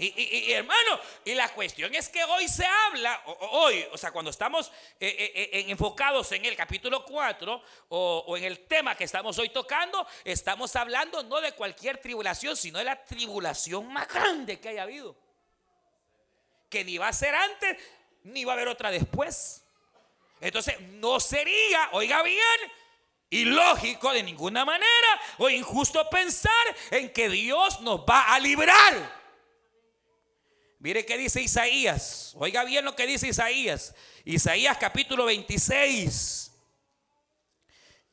Y, hermano, y la cuestión es que hoy se habla, hoy, o sea, cuando estamos eh, eh, eh, enfocados en el capítulo 4 o, o, en el tema que estamos hoy tocando, estamos hablando no de cualquier tribulación, sino de la tribulación más grande que haya habido. Que ni va a ser antes, ni va a haber otra después. Entonces, no sería, oiga bien, ilógico de ninguna manera o injusto pensar en que Dios nos va a librar Mire qué dice Isaías. Oiga bien lo que dice Isaías. Isaías capítulo 26.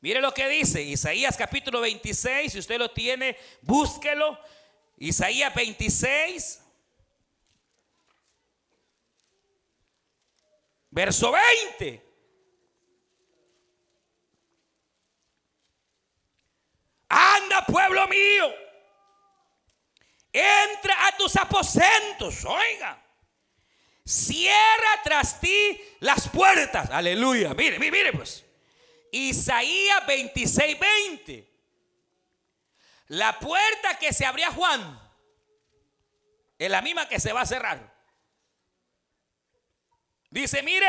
Mire lo que dice Isaías capítulo 26. Si usted lo tiene, búsquelo. Isaías 26. Verso 20. Anda, pueblo mío entra a tus aposentos, oiga. Cierra tras ti las puertas. Aleluya. Mire, mire, mire pues. Isaías 26, 20. La puerta que se abría Juan es la misma que se va a cerrar. Dice, mire,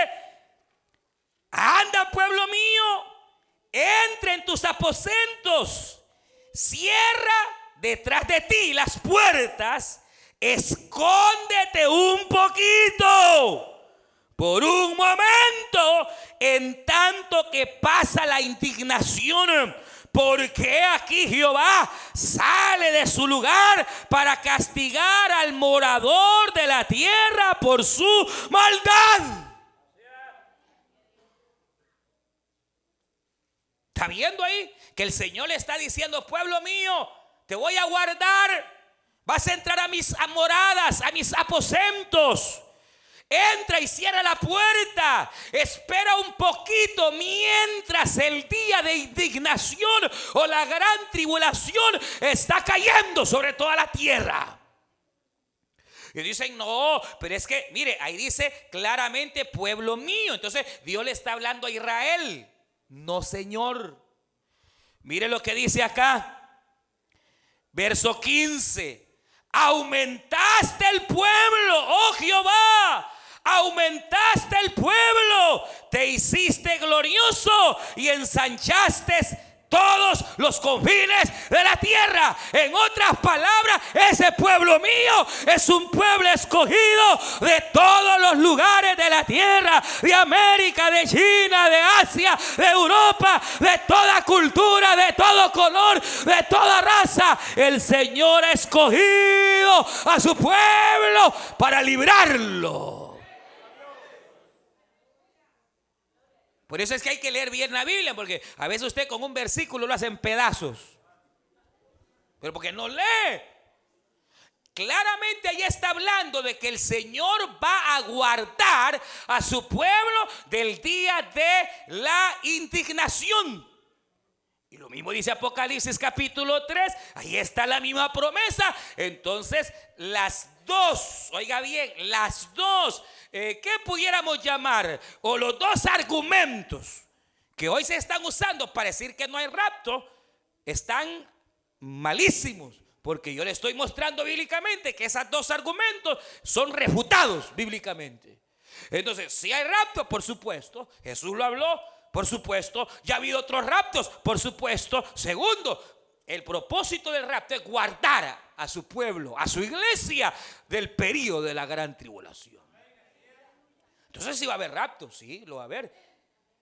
anda pueblo mío, entra en tus aposentos, cierra detrás de ti las puertas, escóndete un poquito por un momento, en tanto que pasa la indignación. Porque aquí Jehová sale de su lugar para castigar al morador de la tierra por su maldad. ¿Está viendo ahí? Que el Señor le está diciendo, pueblo mío, te voy a guardar. Vas a entrar a mis moradas, a mis aposentos. Entra y cierra la puerta. Espera un poquito mientras el día de indignación o la gran tribulación está cayendo sobre toda la tierra. Y dicen, no, pero es que, mire, ahí dice claramente pueblo mío. Entonces Dios le está hablando a Israel. No, Señor. Mire lo que dice acá. Verso 15. Aumentaste el pueblo, oh Jehová. Aumentaste el pueblo. Te hiciste glorioso y ensanchaste todos los confines de la tierra. En otras palabras, ese pueblo mío es un pueblo escogido de todos los lugares de la tierra, de América, de China, de Asia, de Europa, de toda cultura, de todo color, de toda raza. El Señor ha escogido a su pueblo para librarlo. Por eso es que hay que leer bien la Biblia, porque a veces usted con un versículo lo hace en pedazos. Pero porque no lee. Claramente ahí está hablando de que el Señor va a guardar a su pueblo del día de la indignación. Y lo mismo dice Apocalipsis capítulo 3, ahí está la misma promesa. Entonces, las dos, oiga bien, las dos, eh, ¿qué pudiéramos llamar? O los dos argumentos que hoy se están usando para decir que no hay rapto, están malísimos. Porque yo le estoy mostrando bíblicamente que esos dos argumentos son refutados bíblicamente. Entonces, si hay rapto, por supuesto, Jesús lo habló, por supuesto, ya ha habido otros raptos, por supuesto. Segundo, el propósito del rapto es guardar a su pueblo, a su iglesia del periodo de la gran tribulación. Entonces, si va a haber rapto, sí, lo va a haber.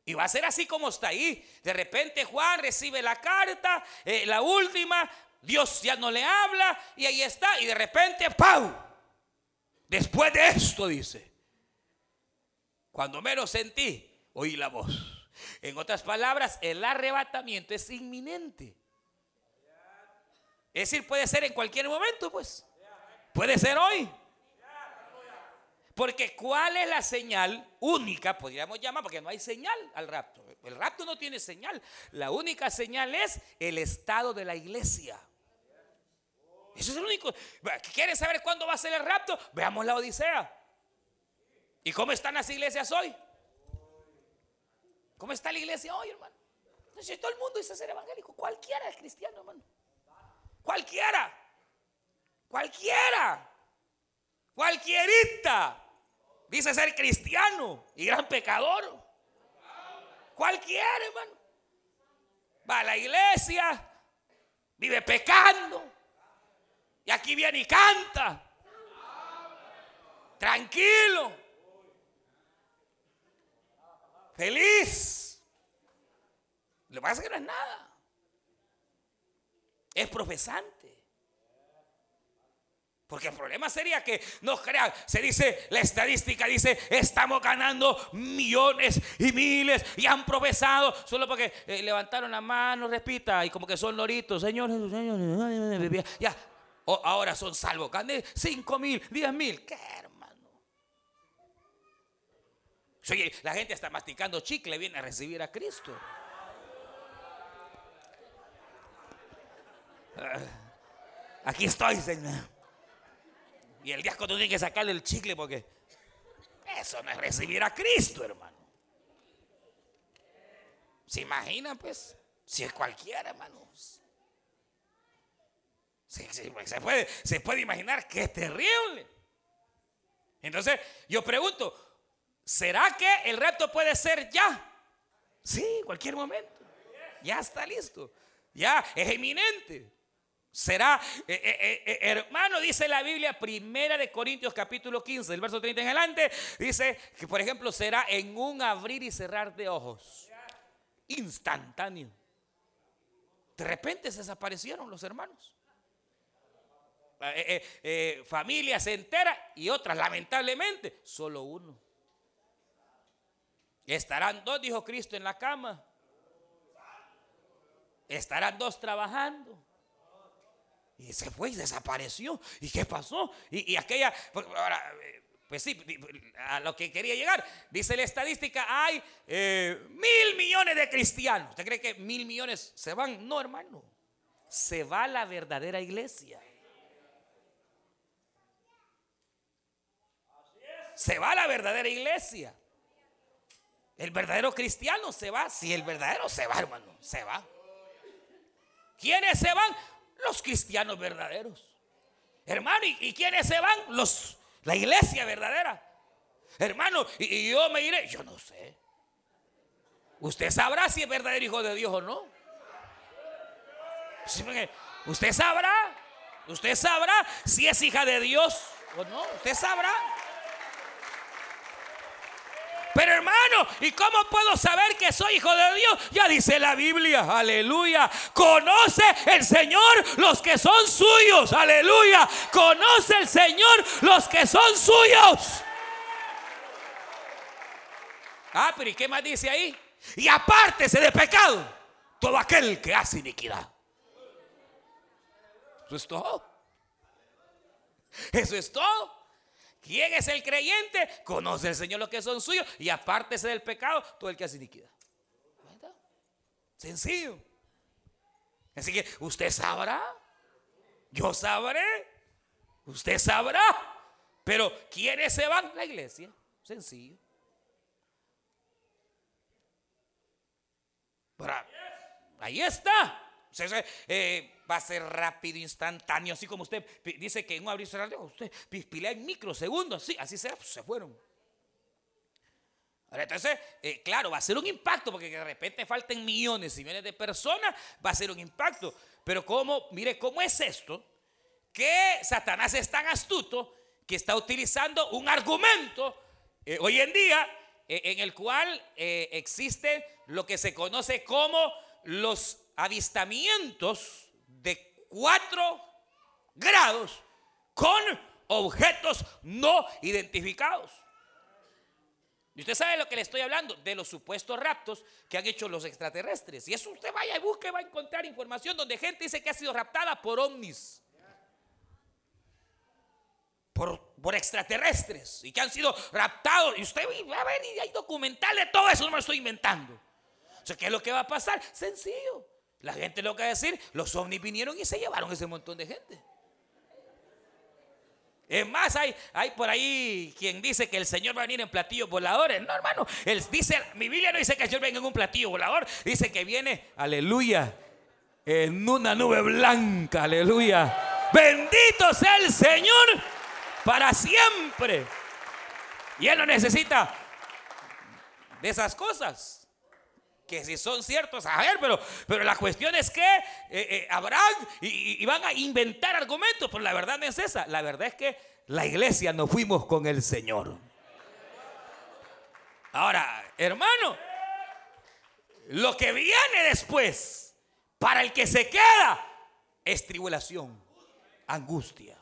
Y va a ser así como está ahí. De repente Juan recibe la carta, eh, la última, Dios ya no le habla y ahí está. Y de repente, ¡pau! Después de esto, dice, cuando menos sentí, oí la voz. En otras palabras, el arrebatamiento es inminente. Es decir, puede ser en cualquier momento, pues. Puede ser hoy. Porque ¿cuál es la señal única, podríamos llamar, porque no hay señal al rapto? El rapto no tiene señal. La única señal es el estado de la iglesia. Eso es el único. ¿Quieren saber cuándo va a ser el rapto? Veamos la Odisea. ¿Y cómo están las iglesias hoy? ¿Cómo está la iglesia hoy, hermano? Si todo el mundo dice ser evangélico, cualquiera es cristiano, hermano. Cualquiera. Cualquiera. Cualquierita. Dice ser cristiano y gran pecador. Cualquiera, hermano. Va a la iglesia, vive pecando. Y aquí viene y canta. Tranquilo. Feliz. Lo que pasa es que no es nada es profesante. Porque el problema sería que no crean, se dice, la estadística dice, estamos ganando millones y miles y han profesado solo porque eh, levantaron la mano, repita, y como que son loritos, señores, ya, ahora son salvos, gané 5 mil, 10 mil, qué hermano. la gente está masticando chicle, viene a recibir a Cristo. Aquí estoy, Señor. Y el diácono tiene que sacarle el chicle porque eso no es recibir a Cristo, hermano. ¿Se imagina, pues? Si es cualquiera, hermanos. Se, puede, se puede imaginar que es terrible. Entonces, yo pregunto, ¿será que el reto puede ser ya? Sí, cualquier momento. Ya está listo. Ya es eminente. Será, eh, eh, eh, hermano, dice la Biblia, primera de Corintios capítulo 15, el verso 30 en adelante, dice que, por ejemplo, será en un abrir y cerrar de ojos. Instantáneo. De repente se desaparecieron los hermanos. familias enteras y otras, lamentablemente, solo uno. Estarán dos, dijo Cristo, en la cama. Estarán dos trabajando. Y se fue y desapareció. ¿Y qué pasó? Y, aquella, pues, pues sí, a lo que quería llegar, dice la estadística, hay eh, mil millones de cristianos. ¿Usted cree que mil millones se van? No, hermano. Se va la verdadera iglesia. Se va la verdadera iglesia. El verdadero cristiano se va. Si el verdadero se va, hermano, se va. ¿Quiénes se van? Los cristianos verdaderos. Hermano, ¿y, quiénes se van? Los, la iglesia verdadera. Hermano, y, yo me iré, yo no sé. Usted sabrá si es verdadero hijo de Dios o no. Usted sabrá, usted sabrá si es hija de Dios o no. Usted sabrá. Pero hermano, ¿y cómo puedo saber que soy hijo de Dios? Ya dice la Biblia, aleluya. Conoce el Señor los que son suyos, aleluya. Conoce el Señor los que son suyos. Ah, pero ¿y qué más dice ahí? Y apártese de pecado todo aquel que hace iniquidad. Eso es todo. Eso es todo. ¿Quién es el creyente? Conoce el Señor lo que son suyos y apártese del pecado todo el que hace iniquidad. Sencillo. Así que usted sabrá, yo sabré, usted sabrá. Pero ¿quiénes se van? La iglesia. Sencillo. ahí está. Eh, va a ser rápido, instantáneo, así como usted dice que en un abrir cerrar usted pispilea en microsegundos, sí, así será, pues se fueron. entonces, eh, claro, va a ser un impacto, porque de repente falten millones y millones de personas, va a ser un impacto. Pero como, mire, ¿cómo es esto? Que Satanás es tan astuto que está utilizando un argumento eh, hoy en día en el cual existe lo que se conoce como los avistamientos de cuatro grados con objetos no identificados. Y usted sabe lo que le estoy hablando, de los supuestos raptos que han hecho los extraterrestres. Y eso usted vaya y busque, va a encontrar información donde gente dice que ha sido raptada por ovnis. Por, extraterrestres. Y que han sido raptados. Y usted va a ver y hay documental de todo eso, no me lo estoy inventando. O sea, ¿qué es lo que va a pasar? Sencillo. La gente lo que va a decir, los ovnis vinieron y se llevaron ese montón de gente. Es más, hay, hay por ahí quien dice que el Señor va a venir en platillos voladores. No, hermano. Él dice, mi Biblia no dice que el Señor venga en un platillo volador. Dice que viene, aleluya, en una nube blanca. Aleluya. Bendito sea el Señor para siempre. Y Él no necesita de esas cosas que si son ciertos, a ver, pero, pero la cuestión es que eh, eh, habrán y, van a inventar argumentos, pero la verdad no es esa. La verdad es que la iglesia nos fuimos con el Señor. Ahora, hermano, lo que viene después para el que se queda es tribulación, angustia,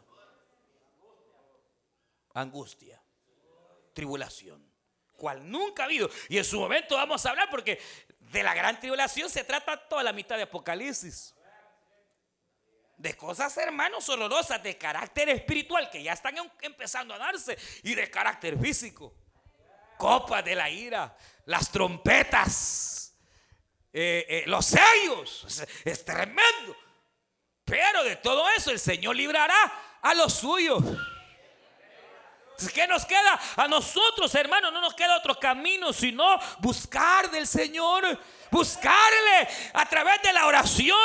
angustia, tribulación cual nunca ha habido. Y en su momento vamos a hablar porque de la gran tribulación se trata toda la mitad de Apocalipsis. De cosas, hermanos, horrorosas de carácter espiritual que ya están em, empezando a darse y de carácter físico. Copas de la ira, las trompetas, eh, eh, los sellos. Es, tremendo. Pero de todo eso el Señor librará a los suyos. ¿Qué nos queda a nosotros, hermanos? No nos queda otro camino sino buscar del Señor buscarle a través de la oración,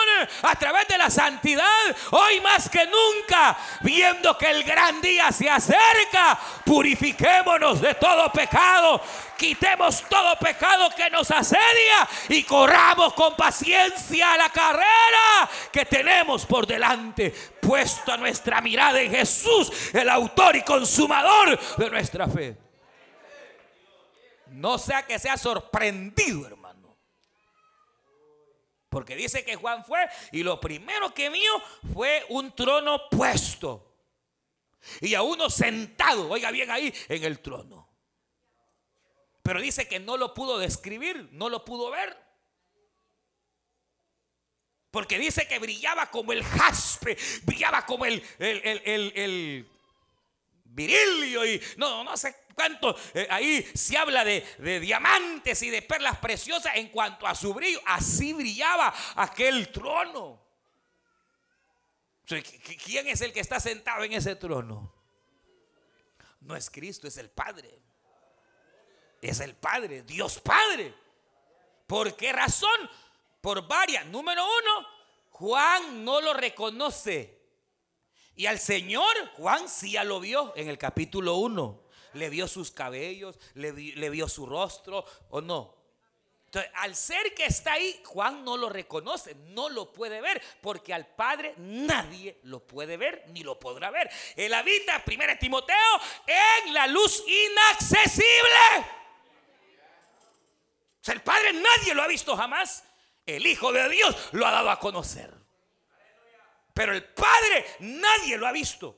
a través de la santidad, hoy más que nunca, viendo que el gran día se acerca, purifiquémonos de todo pecado, quitemos todo pecado que nos asedia y corramos con paciencia la carrera que tenemos por delante, puesto a nuestra mirada en Jesús, el autor y consumador de nuestra fe. No sea que sea sorprendido, hermano porque dice que Juan fue y lo primero que vio fue un trono puesto. Y a uno sentado, oiga bien ahí, en el trono. Pero dice que no lo pudo describir, no lo pudo ver. Porque dice que brillaba como el jaspe, brillaba como el, el, el, virilio y no, no sé cuánto. Eh, ahí se habla de, de, diamantes y de perlas preciosas en cuanto a su brillo. Así brillaba aquel trono. ¿Quién es el que está sentado en ese trono? No es Cristo, es el Padre. Es el Padre, Dios Padre. ¿Por qué razón? Por varias. Número uno, Juan no lo reconoce. Y al Señor, Juan sí ya lo vio en el capítulo 1. Le vio sus cabellos, le, vio su rostro o no. Entonces, al ser que está ahí, Juan no lo reconoce, no lo puede ver, porque al Padre nadie lo puede ver ni lo podrá ver. Él habita, 1 Timoteo, en la luz inaccesible. O sea, el Padre nadie lo ha visto jamás. El Hijo de Dios lo ha dado a conocer. Pero el Padre nadie lo ha visto.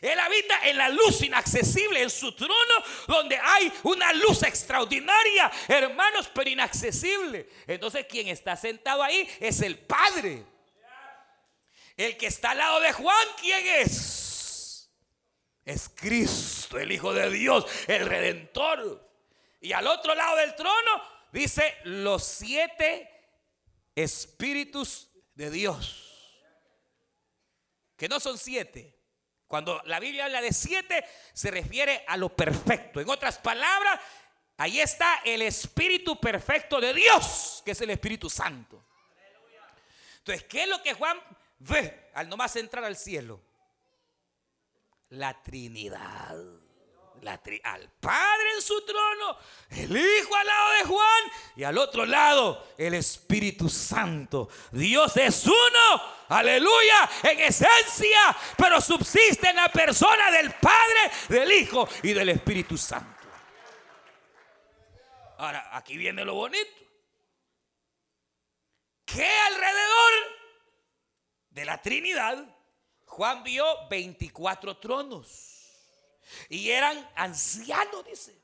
Él habita en la luz inaccesible, en su trono, donde hay una luz extraordinaria, hermanos, pero inaccesible. Entonces, quien está sentado ahí es el Padre. El que está al lado de Juan, ¿quién es? Es Cristo, el Hijo de Dios, el Redentor. Y al otro lado del trono dice los siete espíritus de Dios que no son siete. Cuando la Biblia habla de siete, se refiere a lo perfecto. En otras palabras, ahí está el Espíritu perfecto de Dios, que es el Espíritu Santo. Entonces, ¿qué es lo que Juan ve al nomás entrar al cielo? La Trinidad al Padre en su trono, el Hijo al lado de Juan y al otro lado el Espíritu Santo. Dios es uno, aleluya, en esencia, pero subsiste en la persona del Padre, del Hijo y del Espíritu Santo. Ahora, aquí viene lo bonito. Que alrededor de la Trinidad, Juan vio 24 tronos. Y eran ancianos, dice.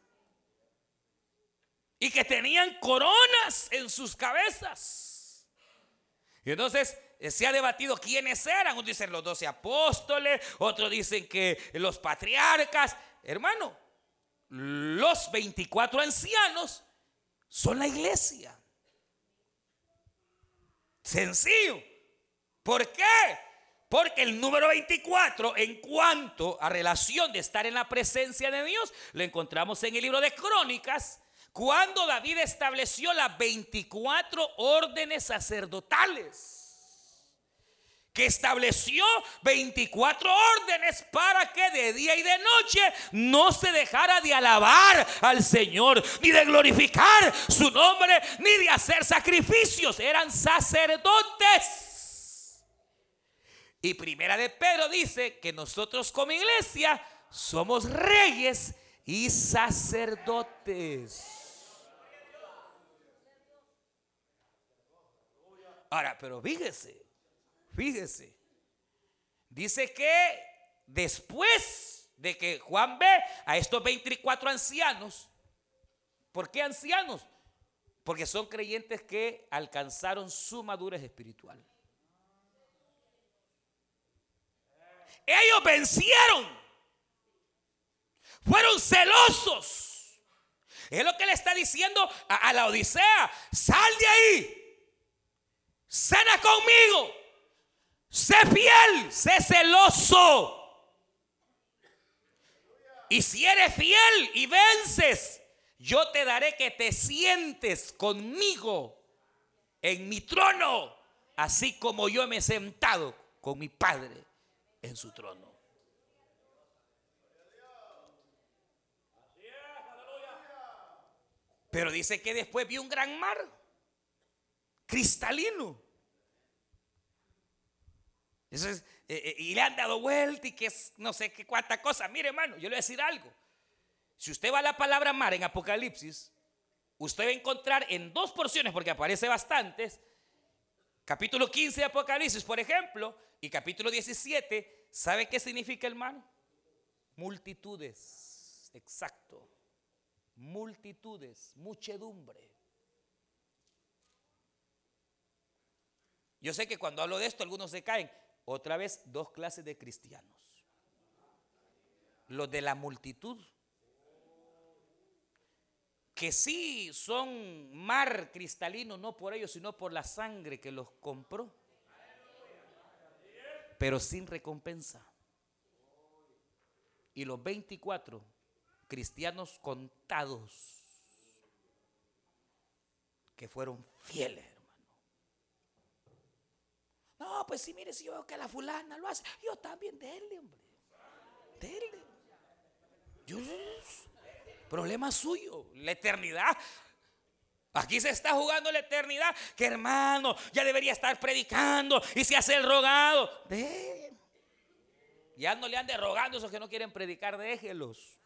Y que tenían coronas en sus cabezas. Y entonces eh, se ha debatido quiénes eran. Unos dicen los doce apóstoles, otros dicen que los patriarcas. Hermano, los 24 ancianos son la iglesia. Sencillo. ¿Por qué? Porque el número 24, en cuanto a relación de estar en la presencia de Dios, lo encontramos en el libro de Crónicas, cuando David estableció las 24 órdenes sacerdotales. Que estableció 24 órdenes para que de día y de noche no se dejara de alabar al Señor, ni de glorificar su nombre, ni de hacer sacrificios. Eran sacerdotes. Y primera de Pedro dice que nosotros como iglesia somos reyes y sacerdotes. Ahora, pero fíjese, fíjese. Dice que después de que Juan ve a estos 24 ancianos, ¿por qué ancianos? Porque son creyentes que alcanzaron su madurez espiritual. Ellos vencieron. Fueron celosos. Es lo que le está diciendo a, la Odisea. Sal de ahí. Cena conmigo. sé fiel, sé celoso. Y si eres fiel y vences, yo te daré que te sientes conmigo en mi trono, así como yo me he sentado con mi Padre en su trono. Pero dice que después vi un gran mar cristalino. Eh, eh, y le han dado vuelta y que no sé qué cuánta cosa. Mire, hermano, yo le voy a decir algo. Si usted va a la palabra mar en Apocalipsis, usted va a encontrar en dos porciones, porque aparece bastantes, capítulo 15 de Apocalipsis, por ejemplo, y capítulo 17, ¿sabe qué significa mar? Multitudes, exacto. Multitudes, muchedumbre. Yo sé que cuando hablo de esto algunos se caen. Otra vez, dos clases de cristianos. Los de la multitud, que sí son mar cristalino, no por ellos, sino por la sangre que los compró, pero sin recompensa. Y los 24 cristianos contados que fueron fieles. No, pues sí, mire, si yo veo que la fulana lo hace, yo también, déle, hombre. Déle. Yo, problema suyo, la eternidad. Aquí se está jugando la eternidad. Que hermano, ya debería estar predicando y se hace el rogado. Ya no le ande rogando esos que no quieren predicar, déjelos.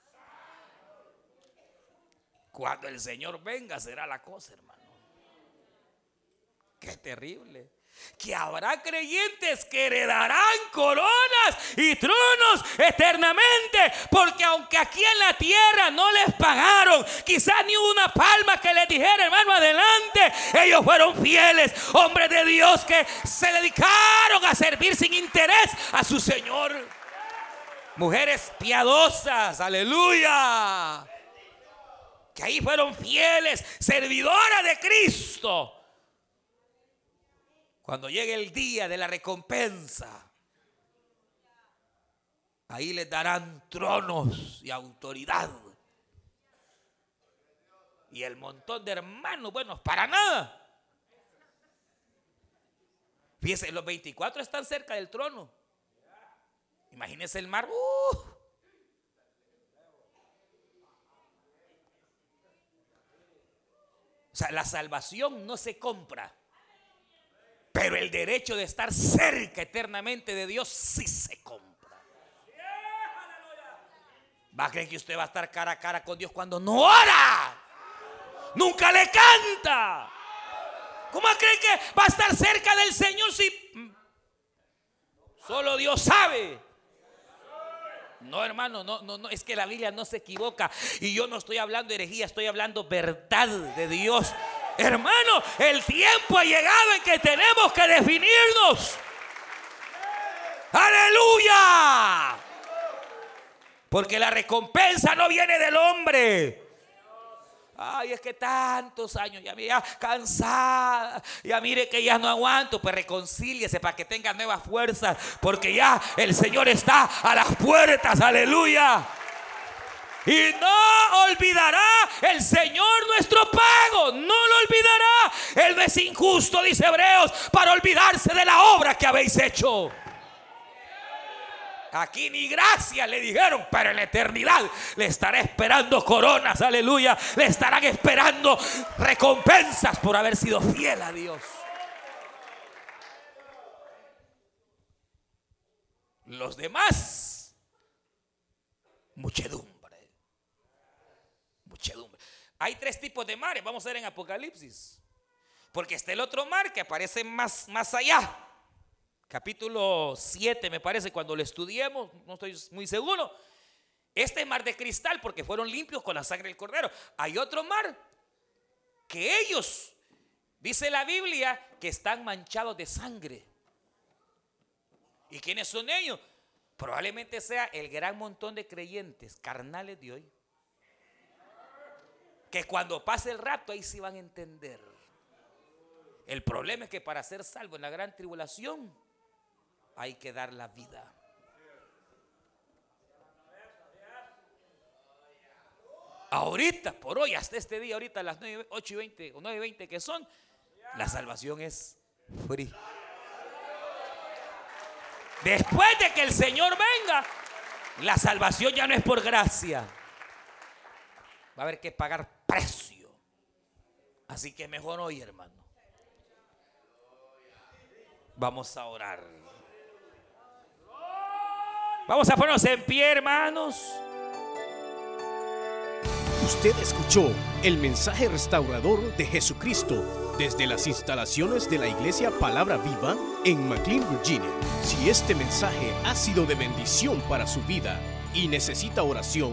Cuando el Señor venga será la cosa, hermano. Qué terrible que habrá creyentes que heredarán coronas y tronos eternamente, porque aunque aquí en la tierra no les pagaron, quizás ni una palma que les dijera, hermano, adelante, ellos fueron fieles, hombres de Dios que se dedicaron a servir sin interés a su Señor. Mujeres piadosas, aleluya. Que ahí fueron fieles, servidoras de Cristo cuando llegue el día de la recompensa, ahí les darán tronos y autoridad. Y el montón de hermanos, buenos, para nada. Fíjense, los 24 están cerca del trono. Imagínense el mar. Uh. O sea, la salvación no se compra. Pero el derecho de estar cerca eternamente de Dios sí se compra. ¿Va a creer que usted va a estar cara a cara con Dios cuando no ora? Nunca le canta. ¿Cómo cree que va a estar cerca del Señor si solo Dios sabe? No, hermano, no, no, no, es que la Biblia no se equivoca. Y yo no estoy hablando herejía, estoy hablando verdad de Dios. Hermano, el tiempo ha llegado en que tenemos que definirnos. Aleluya. Porque la recompensa no viene del hombre. Ay, es que tantos años, ya mira, cansada, ya mire que ya no aguanto, pues reconcíliese para que tenga nuevas fuerzas, porque ya el Señor está a las puertas, aleluya. Y no olvidará el Señor nuestro pago. No lo olvidará. Él no es injusto, dice Hebreos, para olvidarse de la obra que habéis hecho. Aquí ni gracia le dijeron, pero en la eternidad le estará esperando coronas, aleluya. Le estarán esperando recompensas por haber sido fiel a Dios. Los demás, Hay tres tipos de mares, vamos a ver en Apocalipsis. Porque está el otro mar que aparece más, más allá. Capítulo 7 me parece cuando lo estudiemos, no estoy muy seguro. Este es mar de cristal porque fueron limpios con la sangre del cordero. Hay otro mar que ellos, dice la Biblia, que están manchados de sangre. ¿Y quiénes son ellos? Probablemente sea el gran montón de creyentes carnales de hoy que cuando pase el rato ahí sí van a entender. El problema es que para ser salvo en la gran tribulación hay que dar la vida. Ahorita, por hoy, hasta este día, ahorita a las 9, 8 y 20 o 9 y 20 que son, la salvación es free. Después de que el Señor venga, la salvación ya no es por gracia. Va a haber que pagar precio. Así que mejor hoy, hermano. Vamos a orar. Vamos a ponernos en pie, hermanos. Usted escuchó el mensaje restaurador de Jesucristo desde las instalaciones de la iglesia Palabra Viva en McLean, Virginia. Si este mensaje ha sido de bendición para su vida y necesita oración,